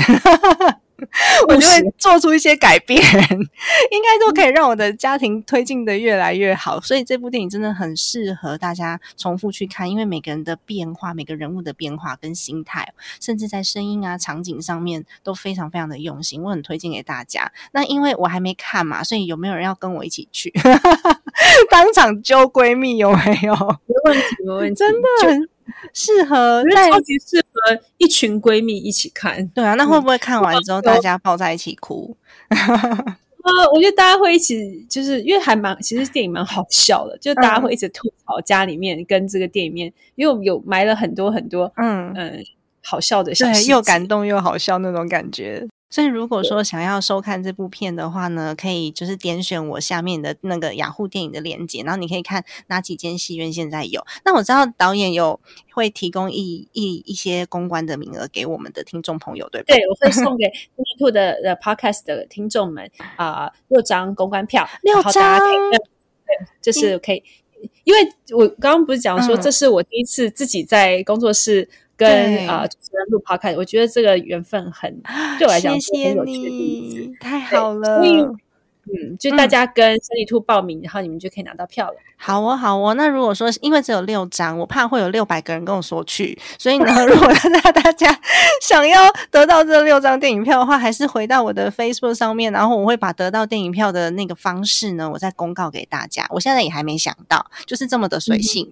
[laughs] 我就会做出一些改变，应该都可以让我的家庭推进的越来越好。所以这部电影真的很适合大家重复去看，因为每个人的变化、每个人物的变化跟心态，甚至在声音啊、场景上面都非常非常的用心。我很推荐给大家。那因为我还没看嘛，所以有没有人要跟我一起去？[laughs] 当场揪闺蜜有没有？没问题，没问题，[laughs] 真的很。[laughs] 适合，超级适合一群闺蜜一起看。对啊，那会不会看完之后 [laughs] 大家抱在一起哭？[laughs] 呃，我觉得大家会一起，就是因为还蛮，其实电影蛮好笑的，就大家会一直吐槽家里面跟这个电影面，因为我们有埋了很多很多，嗯嗯，好笑的，对，又感动又好笑那种感觉。所以，如果说想要收看这部片的话呢，可以就是点选我下面的那个雅虎电影的链接，然后你可以看哪几间戏院现在有。那我知道导演有会提供一一一些公关的名额给我们的听众朋友，对不对？我会送给 YouTube 的的 Podcast 的听众们啊六张公关票，六张，对，就是可以，因为我刚刚不是讲说这是我第一次自己在工作室。跟啊主持人录 podcast，我觉得这个缘分很对我来讲是很有趣的例子，太好了。嗯，就大家跟三里兔报名，然后你们就可以拿到票了。好哦，好哦。那如果说因为只有六张，我怕会有六百个人跟我说去，所以呢，[laughs] 如果大大家 [laughs] 想要得到这六张电影票的话，还是回到我的 Facebook 上面，然后我会把得到电影票的那个方式呢，我再公告给大家。我现在也还没想到，就是这么的随性。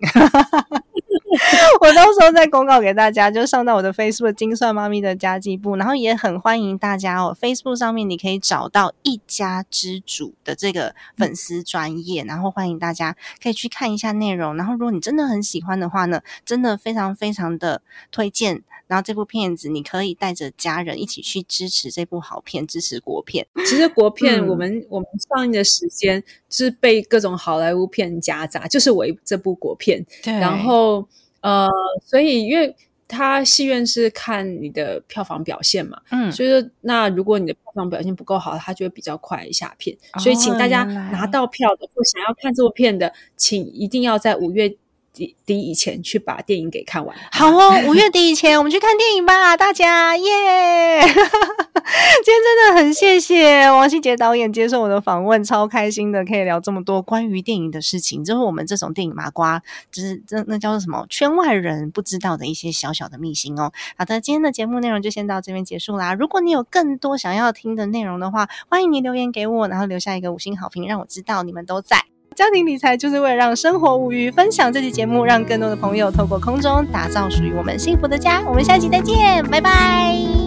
[laughs] 我到时候再公告给大家，就上到我的 Facebook“ 精算妈咪”的家计部，然后也很欢迎大家哦。Facebook 上面你可以找到一家之主的这个粉丝专业，然后欢迎大家可以去看一下内容。然后如果你真的很喜欢的话呢，真的非常非常的推荐。然后这部片子你可以带着家人一起去支持这部好片，支持国片。其实国片我们我们上映的时间是被各种好莱坞片夹杂，就是我这部国片。对，然后。呃，所以因为它戏院是看你的票房表现嘛，嗯，所以说那如果你的票房表现不够好，它就会比较快下片。所以请大家拿到票的或想要看这部片的，请一定要在五月。底底以前去把电影给看完，好哦！五月底以前我们去看电影吧，大家耶！[laughs] 今天真的很谢谢王希杰导演接受我的访问，超开心的，可以聊这么多关于电影的事情，就是我们这种电影麻瓜，就是这那叫做什么圈外人不知道的一些小小的秘辛哦。好的，今天的节目内容就先到这边结束啦。如果你有更多想要听的内容的话，欢迎你留言给我，然后留下一个五星好评，让我知道你们都在。家庭理财就是为了让生活无余，分享这期节目，让更多的朋友透过空中打造属于我们幸福的家。我们下期再见，拜拜。